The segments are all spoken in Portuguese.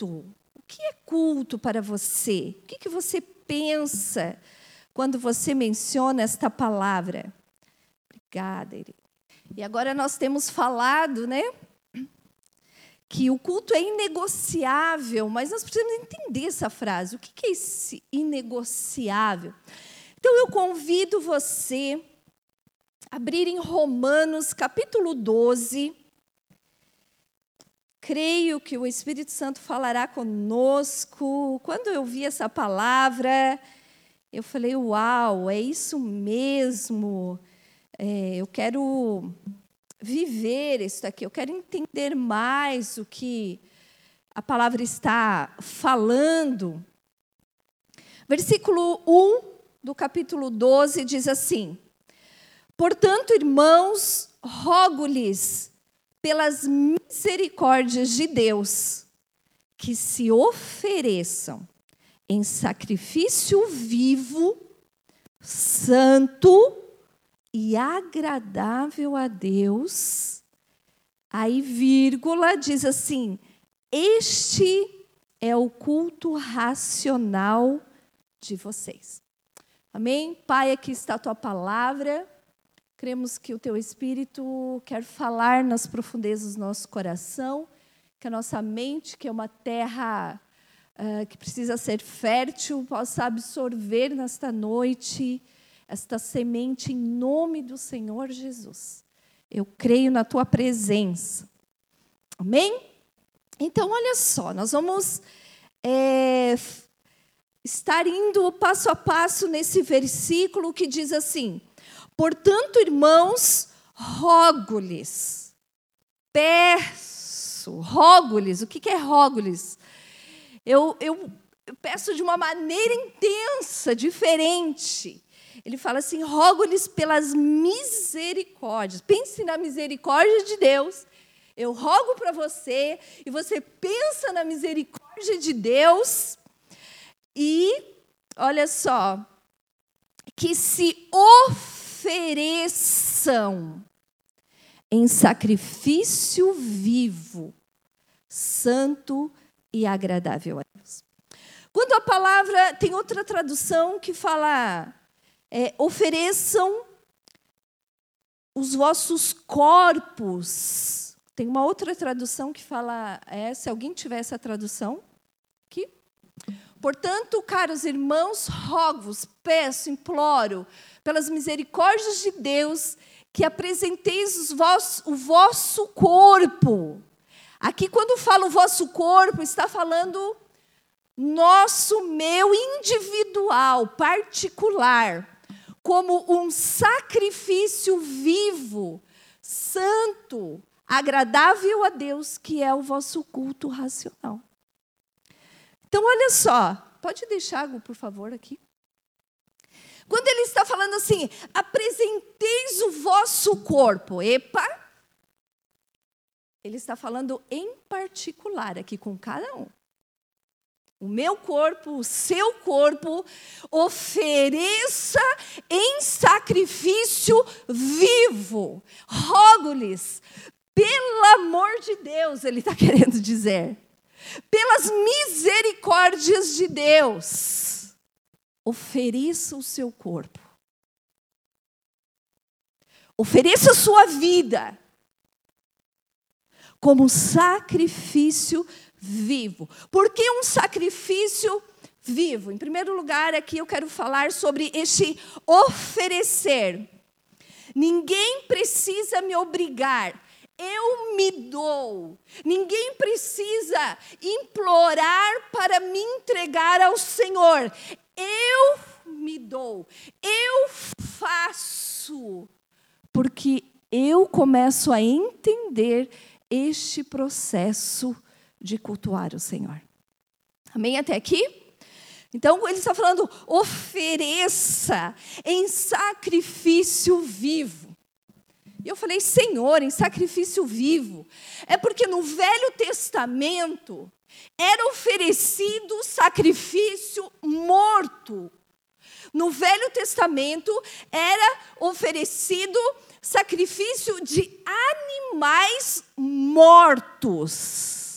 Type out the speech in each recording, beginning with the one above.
culto. O que é culto para você? O que, que você pensa quando você menciona esta palavra? Obrigada, Irene. E agora nós temos falado, né? Que o culto é inegociável, mas nós precisamos entender essa frase. O que é esse inegociável? Então eu convido você a abrir em Romanos capítulo 12. Creio que o Espírito Santo falará conosco. Quando eu vi essa palavra, eu falei: Uau, é isso mesmo. É, eu quero viver isso daqui, eu quero entender mais o que a palavra está falando. Versículo 1 do capítulo 12 diz assim: Portanto, irmãos, rogo-lhes pelas misericórdias de Deus que se ofereçam em sacrifício vivo, santo e agradável a Deus. Aí, vírgula, diz assim: Este é o culto racional de vocês. Amém? Pai, aqui está a tua palavra. Cremos que o teu Espírito quer falar nas profundezas do nosso coração, que a nossa mente, que é uma terra uh, que precisa ser fértil, possa absorver nesta noite esta semente em nome do Senhor Jesus. Eu creio na tua presença. Amém? Então, olha só, nós vamos é, estar indo passo a passo nesse versículo que diz assim: Portanto, irmãos, rogo-lhes, peço, rogo-lhes, o que é rogo-lhes? Eu, eu, eu peço de uma maneira intensa, diferente. Ele fala assim: rogo-lhes pelas misericórdias. Pense na misericórdia de Deus. Eu rogo para você, e você pensa na misericórdia de Deus, e olha só, que se ofereçam em sacrifício vivo, santo e agradável a Deus. Quando a palavra tem outra tradução que fala é, ofereçam os vossos corpos. Tem uma outra tradução que fala, é, se alguém tiver essa tradução, aqui. Portanto, caros irmãos, rogo-vos, peço, imploro, pelas misericórdias de Deus, que apresenteis vos, o vosso corpo. Aqui, quando fala o vosso corpo, está falando nosso, meu, individual, particular como um sacrifício vivo, santo, agradável a Deus, que é o vosso culto racional. Então, olha só, pode deixar, por favor, aqui. Quando ele está falando assim, apresenteis o vosso corpo, epa, ele está falando em particular aqui com cada um o meu corpo, o seu corpo, ofereça em sacrifício vivo. Rogo-lhes, pelo amor de Deus, ele está querendo dizer, pelas misericórdias de Deus, ofereça o seu corpo. Ofereça a sua vida como sacrifício vivo vivo. Por que um sacrifício vivo? Em primeiro lugar, aqui eu quero falar sobre este oferecer. Ninguém precisa me obrigar. Eu me dou. Ninguém precisa implorar para me entregar ao Senhor. Eu me dou. Eu faço. Porque eu começo a entender este processo de cultuar o Senhor. Amém até aqui? Então, ele está falando, ofereça em sacrifício vivo. E eu falei, Senhor, em sacrifício vivo. É porque no Velho Testamento era oferecido sacrifício morto. No Velho Testamento era oferecido sacrifício de animais mortos.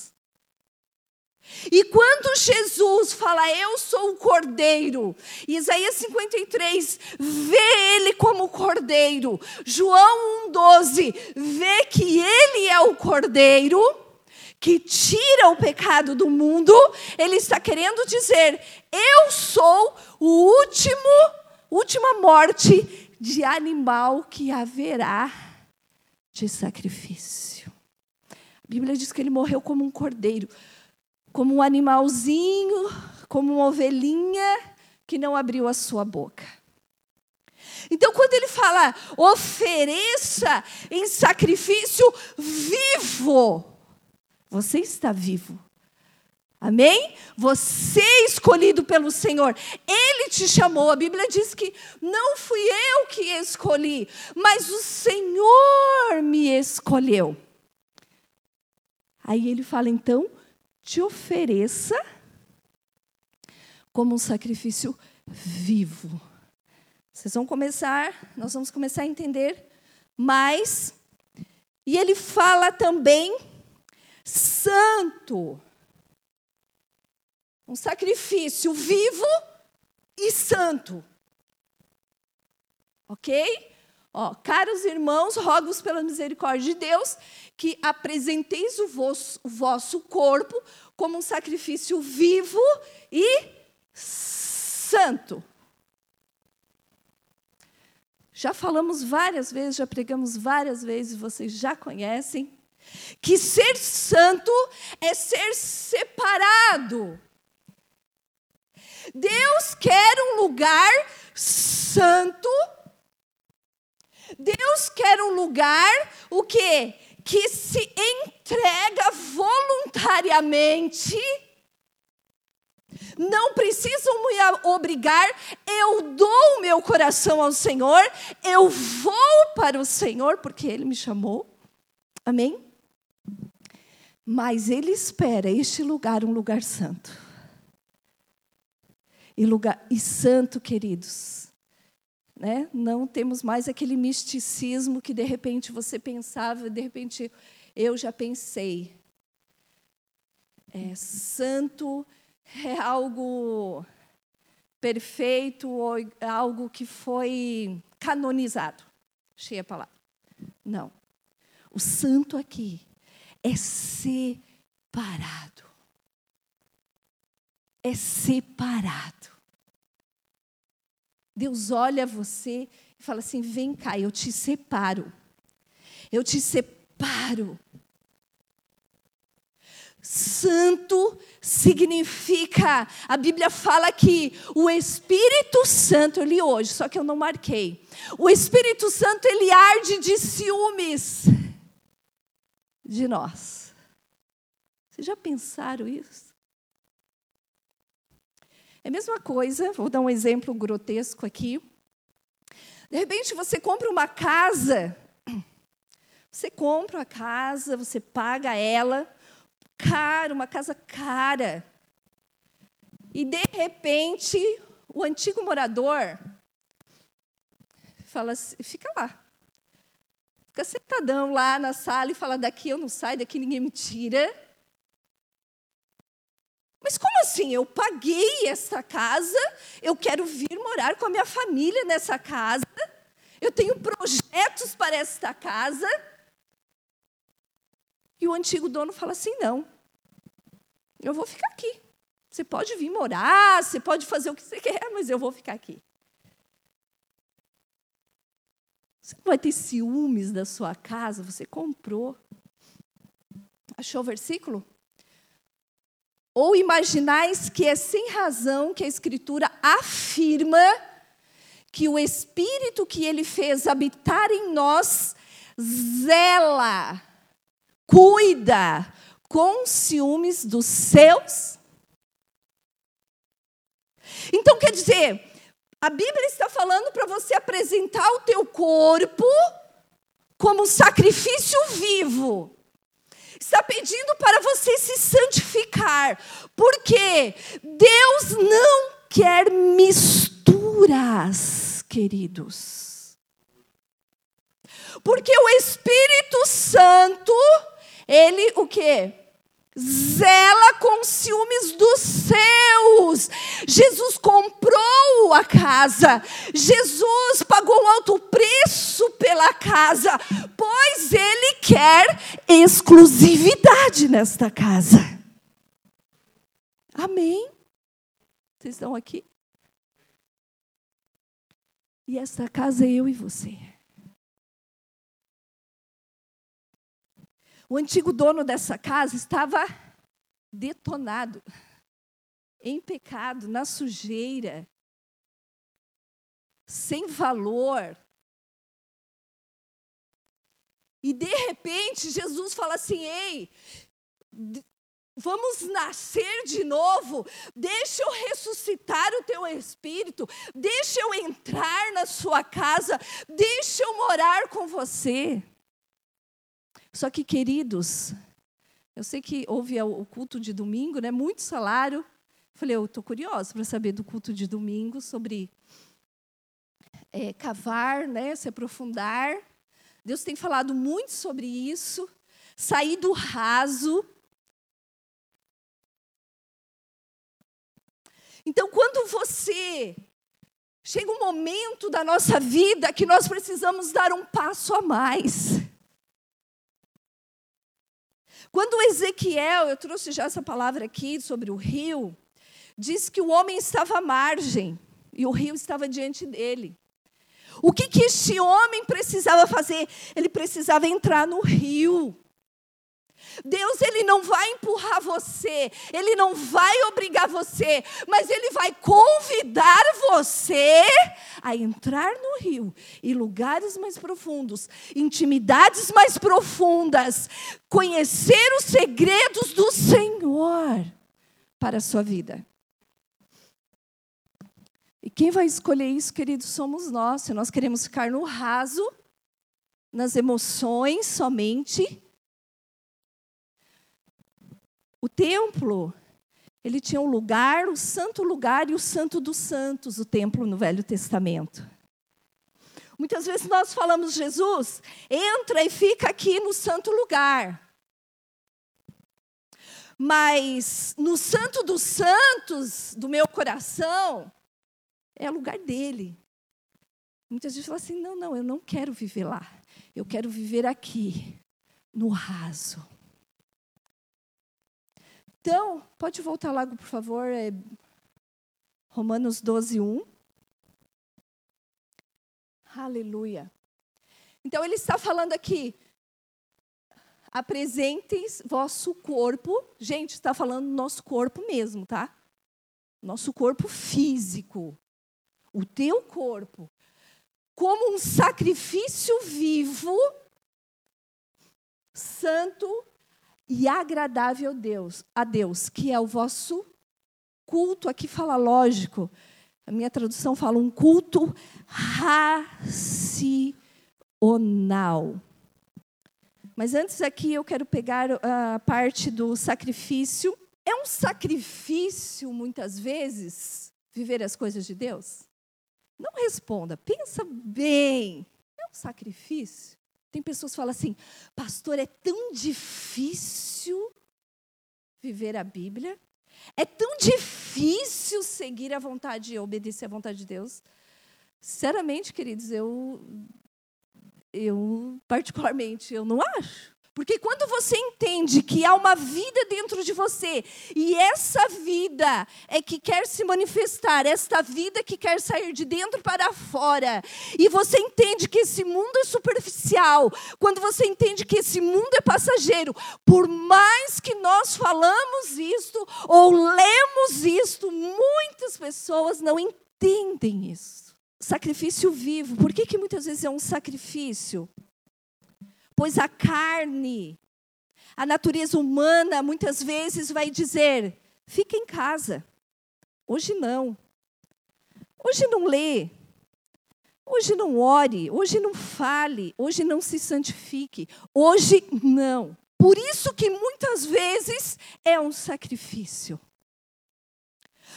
E quando Jesus fala, Eu sou o cordeiro, Isaías 53 vê ele como cordeiro, João 1,12 vê que ele é o cordeiro que tira o pecado do mundo, ele está querendo dizer: Eu sou o último, última morte de animal que haverá de sacrifício. A Bíblia diz que ele morreu como um cordeiro, como um animalzinho, como uma ovelhinha que não abriu a sua boca. Então, quando ele fala, ofereça em sacrifício vivo, você está vivo. Amém? Você é escolhido pelo Senhor. Ele te chamou. A Bíblia diz que não fui eu que escolhi, mas o Senhor me escolheu. Aí ele fala, então, te ofereça como um sacrifício vivo. Vocês vão começar, nós vamos começar a entender mais. E ele fala também santo. Um sacrifício vivo e santo. Ok? Ó, caros irmãos, rogo-vos pela misericórdia de Deus que apresenteis o vosso, o vosso corpo como um sacrifício vivo e santo. Já falamos várias vezes, já pregamos várias vezes, vocês já conhecem, que ser santo é ser separado Deus quer um lugar santo. Deus quer um lugar o quê? Que se entrega voluntariamente. Não precisam me obrigar, eu dou o meu coração ao Senhor, eu vou para o Senhor porque Ele me chamou. Amém? Mas Ele espera este lugar um lugar santo e lugar e santo, queridos. Né? Não temos mais aquele misticismo que de repente você pensava, de repente eu já pensei. É, santo é algo perfeito ou algo que foi canonizado. Cheia a palavra. Não. O santo aqui é separado é separado. Deus olha você e fala assim: vem cá, eu te separo. Eu te separo. Santo significa, a Bíblia fala que o Espírito Santo, eu li hoje, só que eu não marquei. O Espírito Santo, ele arde de ciúmes de nós. Vocês já pensaram isso? É a mesma coisa, vou dar um exemplo grotesco aqui. De repente você compra uma casa, você compra a casa, você paga ela, cara, uma casa cara. E de repente, o antigo morador fala assim, fica lá. Fica sentadão lá na sala e fala: daqui eu não saio, daqui ninguém me tira. Mas como assim? Eu paguei essa casa, eu quero vir morar com a minha família nessa casa, eu tenho projetos para esta casa. E o antigo dono fala assim: não, eu vou ficar aqui. Você pode vir morar, você pode fazer o que você quer, mas eu vou ficar aqui. Você não vai ter ciúmes da sua casa, você comprou. Achou o versículo? Ou imaginais que é sem razão que a Escritura afirma que o Espírito que ele fez habitar em nós zela, cuida com ciúmes dos seus? Então, quer dizer, a Bíblia está falando para você apresentar o teu corpo como um sacrifício vivo está pedindo para você se santificar, porque Deus não quer misturas, queridos. Porque o Espírito Santo, ele o quê? Zela com ciúmes Jesus comprou a casa. Jesus pagou alto preço pela casa, pois ele quer exclusividade nesta casa. Amém? Vocês estão aqui? E esta casa é eu e você. O antigo dono dessa casa estava detonado, em pecado, na sujeira, sem valor. E de repente Jesus fala assim: ei, Vamos nascer de novo. Deixa eu ressuscitar o teu espírito. Deixa eu entrar na sua casa. Deixa eu morar com você. Só que, queridos, eu sei que houve o culto de domingo, né? Muito salário. Falei, eu estou curiosa para saber do culto de domingo sobre é, cavar, né? Se aprofundar. Deus tem falado muito sobre isso. Sair do raso Então, quando você chega um momento da nossa vida que nós precisamos dar um passo a mais. Quando Ezequiel, eu trouxe já essa palavra aqui sobre o rio, diz que o homem estava à margem e o rio estava diante dele. O que, que este homem precisava fazer? Ele precisava entrar no rio. Deus ele não vai empurrar você, ele não vai obrigar você, mas ele vai convidar você a entrar no rio e lugares mais profundos, intimidades mais profundas, conhecer os segredos do Senhor para a sua vida. E quem vai escolher isso, queridos, somos nós. Se nós queremos ficar no raso, nas emoções somente, o templo, ele tinha um lugar, o santo lugar e o santo dos santos, o templo no Velho Testamento. Muitas vezes nós falamos, Jesus, entra e fica aqui no santo lugar. Mas no santo dos santos do meu coração, é lugar dele. Muitas vezes falam assim: não, não, eu não quero viver lá. Eu quero viver aqui, no raso. Então, pode voltar logo, por favor, é Romanos 12, 1. Aleluia. Então, ele está falando aqui, apresentem vosso corpo. Gente, está falando nosso corpo mesmo, tá? Nosso corpo físico. O teu corpo. Como um sacrifício vivo, santo e agradável a Deus, a Deus, que é o vosso culto. Aqui fala lógico. A minha tradução fala um culto racional. Mas antes aqui eu quero pegar a parte do sacrifício. É um sacrifício, muitas vezes, viver as coisas de Deus? Não responda, pensa bem. É um sacrifício? Tem pessoas que falam assim, pastor, é tão difícil viver a Bíblia, é tão difícil seguir a vontade e obedecer à vontade de Deus. Sinceramente, queridos, eu, eu particularmente, eu não acho. Porque quando você entende que há uma vida dentro de você, e essa vida é que quer se manifestar, esta vida que quer sair de dentro para fora, e você entende que esse mundo é superficial, quando você entende que esse mundo é passageiro, por mais que nós falamos isto ou lemos isto, muitas pessoas não entendem isso. Sacrifício vivo, por que, que muitas vezes é um sacrifício? Pois a carne, a natureza humana, muitas vezes vai dizer: fica em casa. Hoje não. Hoje não lê. Hoje não ore. Hoje não fale. Hoje não se santifique. Hoje não. Por isso que muitas vezes é um sacrifício.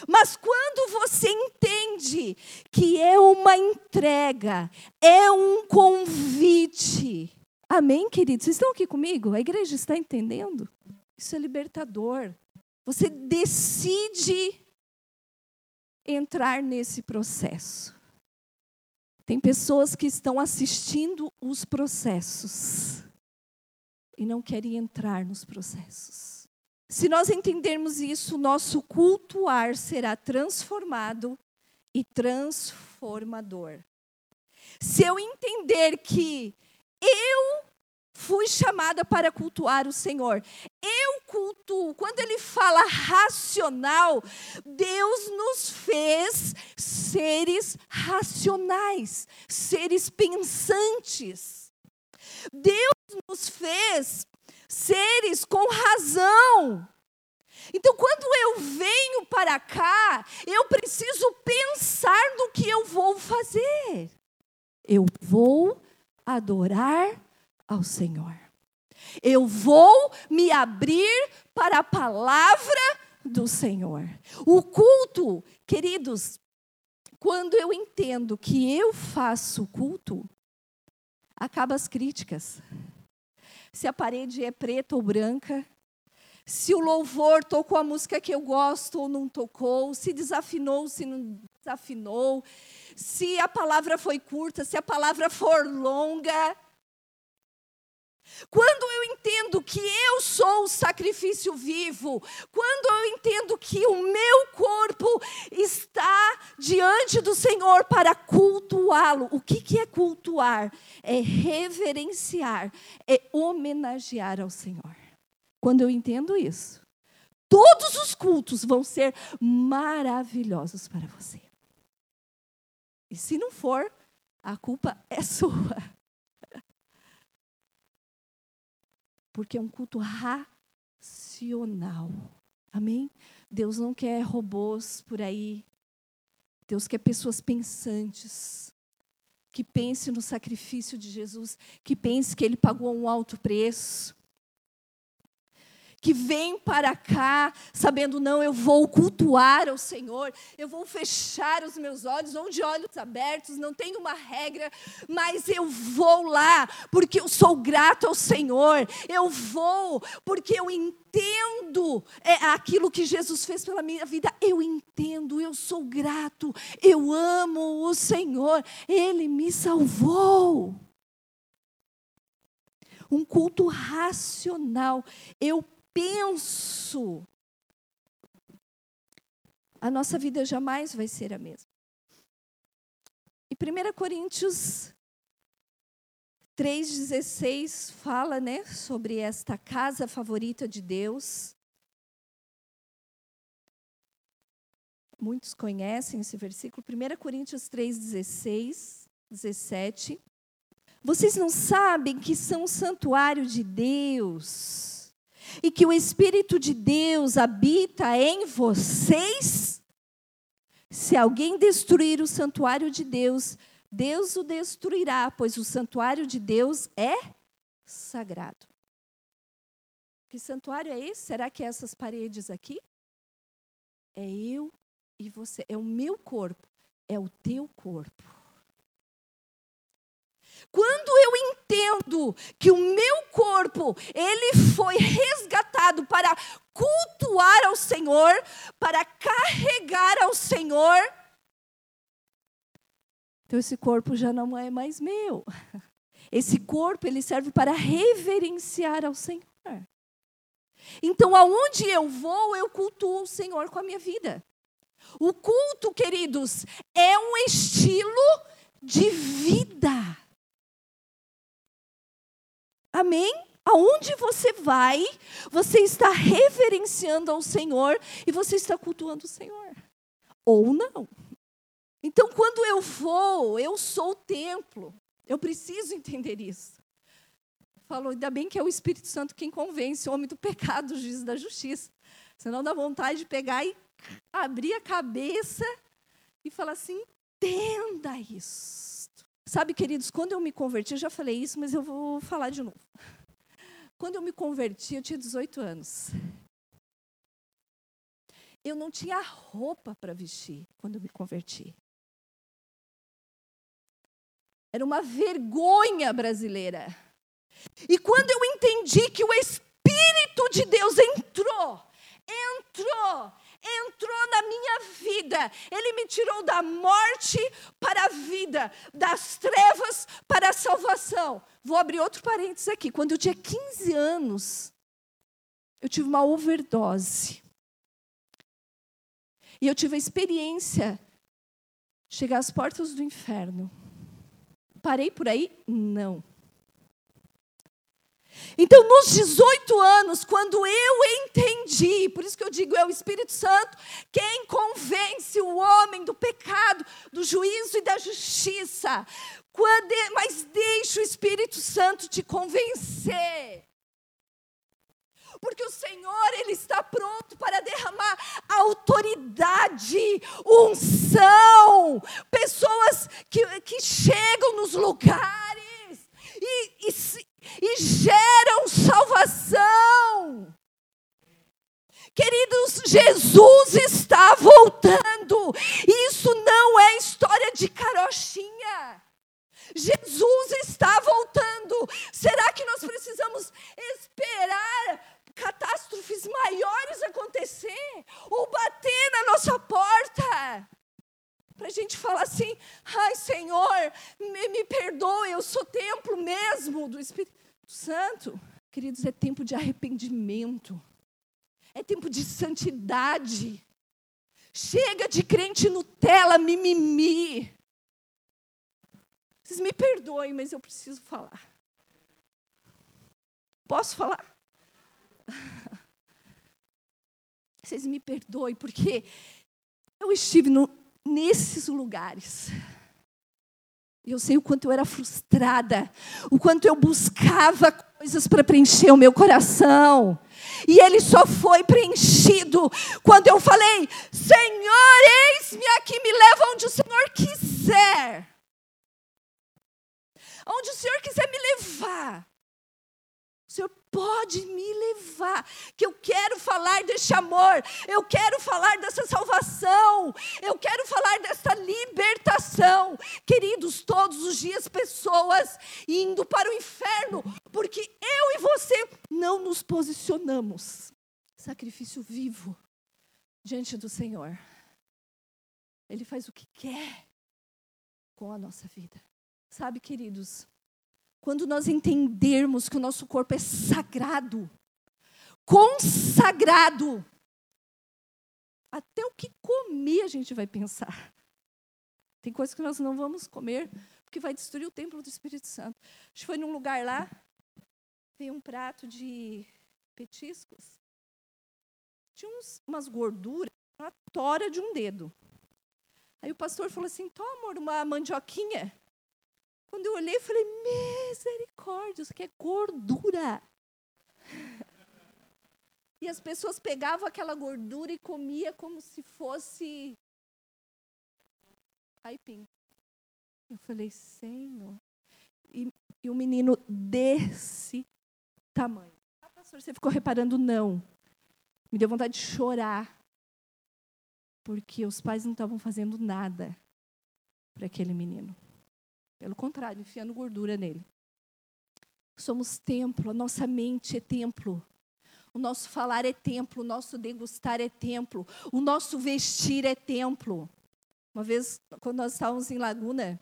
Mas quando você entende que é uma entrega, é um convite, Amém, queridos? Vocês estão aqui comigo? A igreja está entendendo? Isso é libertador. Você decide entrar nesse processo. Tem pessoas que estão assistindo os processos e não querem entrar nos processos. Se nós entendermos isso, nosso cultuar será transformado e transformador. Se eu entender que eu fui chamada para cultuar o Senhor. Eu cultuo. Quando ele fala racional, Deus nos fez seres racionais, seres pensantes. Deus nos fez seres com razão. Então, quando eu venho para cá, eu preciso pensar no que eu vou fazer. Eu vou adorar ao Senhor. Eu vou me abrir para a palavra do Senhor. O culto, queridos, quando eu entendo que eu faço culto, acaba as críticas. Se a parede é preta ou branca, se o louvor tocou a música que eu gosto ou não tocou, se desafinou, se não desafinou, se a palavra foi curta, se a palavra for longa, quando eu entendo que eu sou o sacrifício vivo, quando eu entendo que o meu corpo está diante do Senhor para cultuá-lo, o que, que é cultuar? É reverenciar, é homenagear ao Senhor. Quando eu entendo isso, todos os cultos vão ser maravilhosos para você. E se não for, a culpa é sua. porque é um culto racional. Amém? Deus não quer robôs por aí. Deus quer pessoas pensantes, que pense no sacrifício de Jesus, que pense que ele pagou um alto preço, que vem para cá sabendo, não, eu vou cultuar ao Senhor, eu vou fechar os meus olhos, ou de olhos abertos, não tem uma regra, mas eu vou lá, porque eu sou grato ao Senhor, eu vou, porque eu entendo é, aquilo que Jesus fez pela minha vida, eu entendo, eu sou grato, eu amo o Senhor, Ele me salvou um culto racional. Eu penso, a nossa vida jamais vai ser a mesma. E 1 Coríntios 3,16 fala né, sobre esta casa favorita de Deus. Muitos conhecem esse versículo. 1 Coríntios 3,16, 17. Vocês não sabem que são o santuário de Deus e que o Espírito de Deus habita em vocês, se alguém destruir o santuário de Deus, Deus o destruirá, pois o santuário de Deus é sagrado. Que santuário é esse? Será que é essas paredes aqui? É eu e você, é o meu corpo, é o teu corpo. Quando eu entendo que o meu corpo, ele foi resgatado para cultuar ao Senhor, para carregar ao Senhor, então esse corpo já não é mais meu. Esse corpo, ele serve para reverenciar ao Senhor. Então, aonde eu vou, eu cultuo o Senhor com a minha vida. O culto, queridos, é um estilo de vida. Amém? Aonde você vai, você está reverenciando ao Senhor e você está cultuando o Senhor. Ou não. Então, quando eu vou, eu sou o templo. Eu preciso entender isso. Falou, ainda bem que é o Espírito Santo quem convence o homem do pecado, o juiz da justiça. Senão dá vontade de pegar e abrir a cabeça e falar assim: entenda isso. Sabe, queridos, quando eu me converti, eu já falei isso, mas eu vou falar de novo. Quando eu me converti, eu tinha 18 anos. Eu não tinha roupa para vestir quando eu me converti. Era uma vergonha brasileira. E quando eu entendi que o Espírito de Deus entrou, entrou, entrou na minha vida. Ele me tirou da morte para a vida, das trevas para a salvação. Vou abrir outro parênteses aqui. Quando eu tinha 15 anos, eu tive uma overdose. E eu tive a experiência de chegar às portas do inferno. Parei por aí? Não. Então, nos 18 anos, quando eu entendi, por isso que eu digo, é o Espírito Santo quem convence o homem do pecado, do juízo e da justiça. Quando, mas deixe o Espírito Santo te convencer. Porque o Senhor, Ele está pronto para derramar autoridade, unção, pessoas que, que chegam nos lugares e, e, e geram salvação. Queridos, Jesus está voltando. Isso não é história de carochinha. Jesus está voltando. Será que nós precisamos esperar catástrofes maiores acontecer ou bater na nossa porta? Para a gente falar assim, ai Senhor, me, me perdoe, eu sou templo mesmo do Espírito Santo. Queridos, é tempo de arrependimento, é tempo de santidade. Chega de crente Nutella, mimimi. Vocês me perdoem, mas eu preciso falar. Posso falar? Vocês me perdoem, porque eu estive no, nesses lugares. Eu sei o quanto eu era frustrada, o quanto eu buscava coisas para preencher o meu coração. E ele só foi preenchido quando eu falei: Senhor, eis-me aqui, me leva onde o Senhor quiser. Onde o Senhor quiser me levar. Senhor pode me levar, que eu quero falar deste amor, eu quero falar dessa salvação, eu quero falar dessa libertação. Queridos, todos os dias pessoas indo para o inferno, porque eu e você não nos posicionamos. Sacrifício vivo diante do Senhor. Ele faz o que quer com a nossa vida. Sabe, queridos, quando nós entendermos que o nosso corpo é sagrado, consagrado, até o que comer a gente vai pensar. Tem coisas que nós não vamos comer, porque vai destruir o templo do Espírito Santo. A gente foi num lugar lá, veio um prato de petiscos. Tinha uns, umas gorduras, uma tora de um dedo. Aí o pastor falou assim: toma, amor, uma mandioquinha. Quando eu olhei, eu falei, misericórdia, isso aqui é gordura. E as pessoas pegavam aquela gordura e comia como se fosse aipim. Eu falei, Senhor. E, e o menino desse tamanho. Ah, pastor, você ficou reparando? Não. Me deu vontade de chorar. Porque os pais não estavam fazendo nada para aquele menino. Pelo contrário, enfiando gordura nele. Somos templo, a nossa mente é templo. O nosso falar é templo, o nosso degustar é templo, o nosso vestir é templo. Uma vez, quando nós estávamos em Laguna,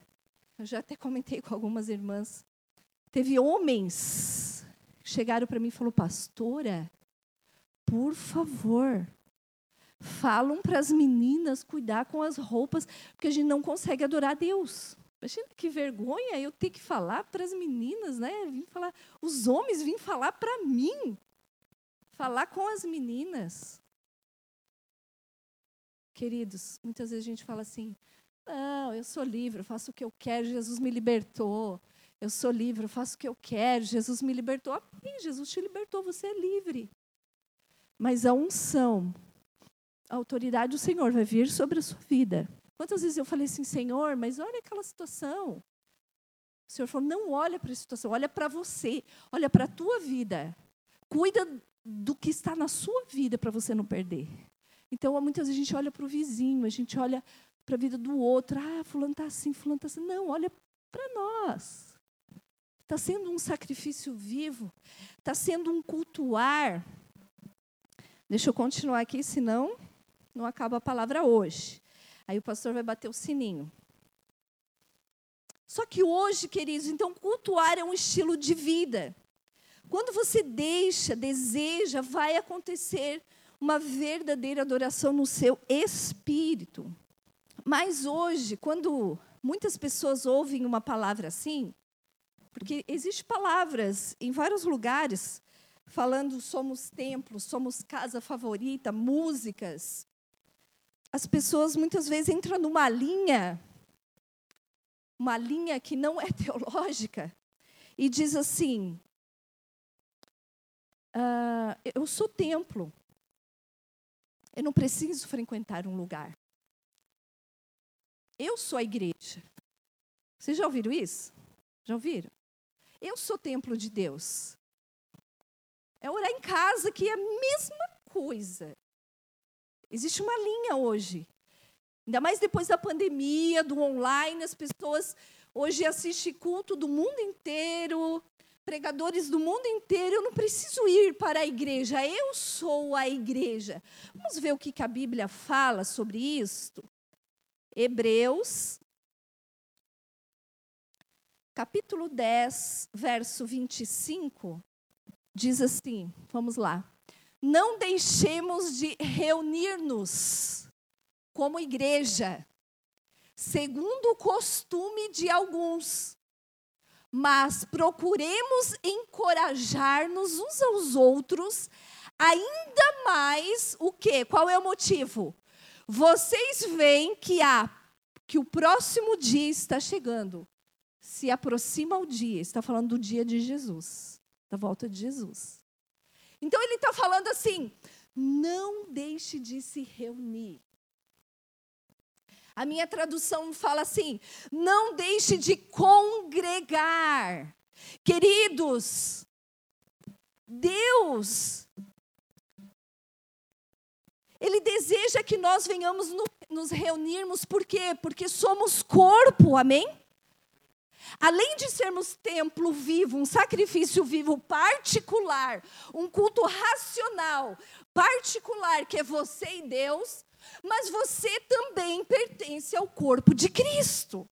eu já até comentei com algumas irmãs, teve homens que chegaram para mim e falaram, pastora, por favor, falam para as meninas cuidar com as roupas, porque a gente não consegue adorar a Deus. Imagina que vergonha eu ter que falar para as meninas, né? Vim falar, os homens vêm falar para mim. Falar com as meninas. Queridos, muitas vezes a gente fala assim: não, eu sou livre, eu faço o que eu quero, Jesus me libertou. Eu sou livre, eu faço o que eu quero, Jesus me libertou. Amém, Jesus te libertou, você é livre. Mas a unção, a autoridade do Senhor vai vir sobre a sua vida. Quantas vezes eu falei assim, Senhor, mas olha aquela situação. O Senhor falou, não olha para a situação, olha para você, olha para a tua vida. Cuida do que está na sua vida para você não perder. Então, muitas vezes a gente olha para o vizinho, a gente olha para a vida do outro. Ah, fulano está assim, fulano está assim. Não, olha para nós. Está sendo um sacrifício vivo, está sendo um cultuar. Deixa eu continuar aqui, senão não acaba a palavra hoje. Aí o pastor vai bater o sininho. Só que hoje, queridos, então cultuar é um estilo de vida. Quando você deixa, deseja, vai acontecer uma verdadeira adoração no seu espírito. Mas hoje, quando muitas pessoas ouvem uma palavra assim, porque existem palavras em vários lugares falando somos templo, somos casa favorita, músicas. As pessoas muitas vezes entram numa linha, uma linha que não é teológica, e diz assim: ah, eu sou templo, eu não preciso frequentar um lugar. Eu sou a igreja. Vocês já ouviram isso? Já ouviram? Eu sou templo de Deus. É orar em casa que é a mesma coisa. Existe uma linha hoje. Ainda mais depois da pandemia, do online, as pessoas hoje assistem culto do mundo inteiro, pregadores do mundo inteiro. Eu não preciso ir para a igreja, eu sou a igreja. Vamos ver o que a Bíblia fala sobre isto? Hebreus capítulo 10, verso 25, diz assim: vamos lá. Não deixemos de reunir-nos como igreja, segundo o costume de alguns, mas procuremos encorajar-nos uns aos outros, ainda mais o quê? Qual é o motivo? Vocês veem que há que o próximo dia está chegando se aproxima o dia, está falando do dia de Jesus, da volta de Jesus. Então ele está falando assim: não deixe de se reunir. A minha tradução fala assim: não deixe de congregar. Queridos, Deus, Ele deseja que nós venhamos no, nos reunirmos, por quê? Porque somos corpo, amém? Além de sermos templo vivo, um sacrifício vivo particular, um culto racional particular, que é você e Deus, mas você também pertence ao corpo de Cristo.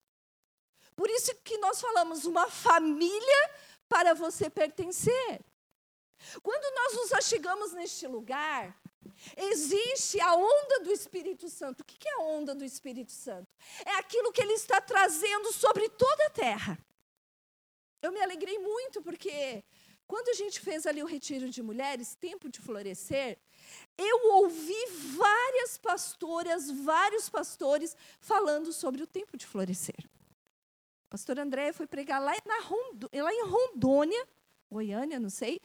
Por isso que nós falamos uma família para você pertencer. Quando nós nos achegamos neste lugar, Existe a onda do Espírito Santo. O que é a onda do Espírito Santo? É aquilo que ele está trazendo sobre toda a terra. Eu me alegrei muito porque quando a gente fez ali o retiro de mulheres, tempo de florescer, eu ouvi várias pastoras, vários pastores falando sobre o tempo de florescer. O pastor André foi pregar lá, lá em Rondônia, Goiânia, não sei,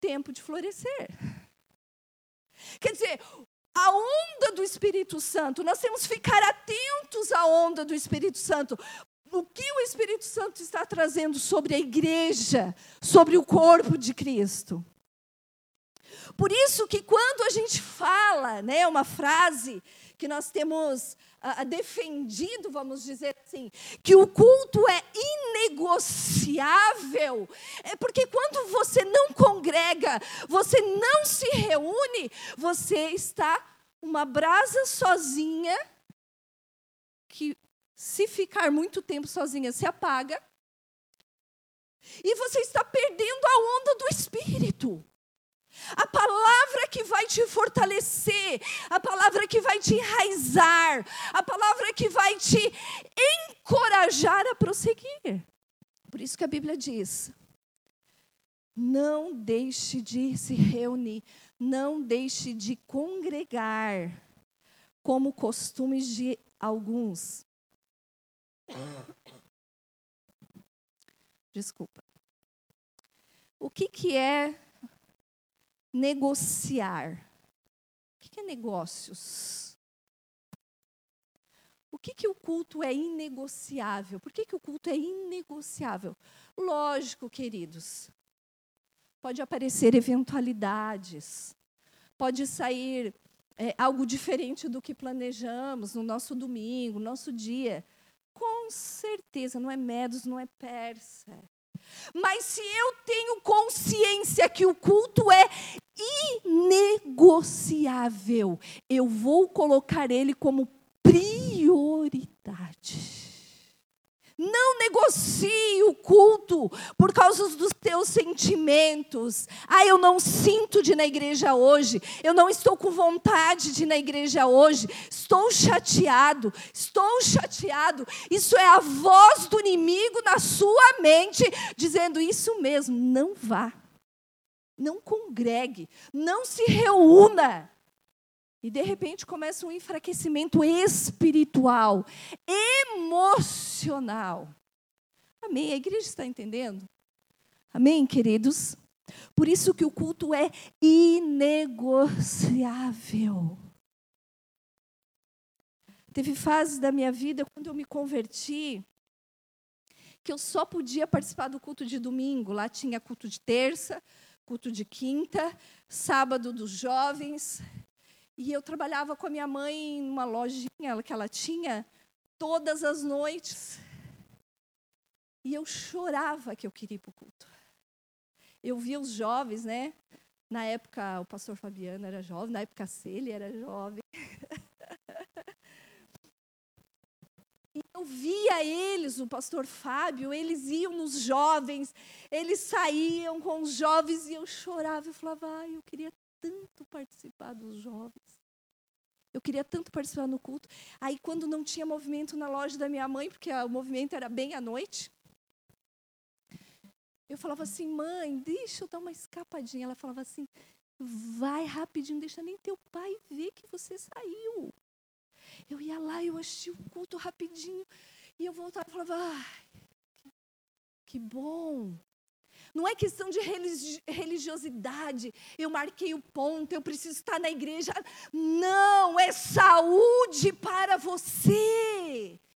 tempo de florescer. Quer dizer, a onda do Espírito Santo, nós temos que ficar atentos à onda do Espírito Santo. O que o Espírito Santo está trazendo sobre a igreja, sobre o corpo de Cristo. Por isso que quando a gente fala, né, uma frase que nós temos uh, defendido, vamos dizer assim, que o culto é inegociável, é porque quando você não congrega, você não se reúne, você está uma brasa sozinha, que se ficar muito tempo sozinha se apaga, e você está perdendo a onda do espírito. A palavra que vai te fortalecer, a palavra que vai te enraizar, a palavra que vai te encorajar a prosseguir. Por isso que a Bíblia diz: não deixe de se reunir, não deixe de congregar, como costumes de alguns. Desculpa. O que, que é negociar. O que é negócios? O que, que o culto é inegociável? Por que, que o culto é inegociável? Lógico, queridos. Pode aparecer eventualidades, pode sair é, algo diferente do que planejamos no nosso domingo, no nosso dia. Com certeza, não é medos, não é persa. Mas se eu tenho consciência que o culto é inegociável, eu vou colocar ele como prioridade. Negocie o culto por causa dos teus sentimentos. Ah, eu não sinto de ir na igreja hoje. Eu não estou com vontade de ir na igreja hoje. Estou chateado. Estou chateado. Isso é a voz do inimigo na sua mente dizendo isso mesmo. Não vá. Não congregue. Não se reúna. E de repente começa um enfraquecimento espiritual, emocional. Amém? A igreja está entendendo? Amém, queridos? Por isso que o culto é inegociável. Teve fases da minha vida quando eu me converti que eu só podia participar do culto de domingo. Lá tinha culto de terça, culto de quinta, sábado dos jovens. E eu trabalhava com a minha mãe numa lojinha que ela tinha todas as noites. E eu chorava que eu queria ir para o culto. Eu via os jovens, né? Na época, o pastor Fabiano era jovem, na época, a Celi era jovem. E eu via eles, o pastor Fábio, eles iam nos jovens, eles saíam com os jovens e eu chorava. Eu falava, ai, eu queria tanto participar dos jovens. Eu queria tanto participar no culto. Aí, quando não tinha movimento na loja da minha mãe, porque o movimento era bem à noite, eu falava assim, mãe, deixa eu dar uma escapadinha. Ela falava assim, vai rapidinho, deixa nem teu pai ver que você saiu. Eu ia lá, eu achei o culto rapidinho, e eu voltava e falava, ai, que bom. Não é questão de religiosidade. Eu marquei o ponto, eu preciso estar na igreja. Não, é saúde para você.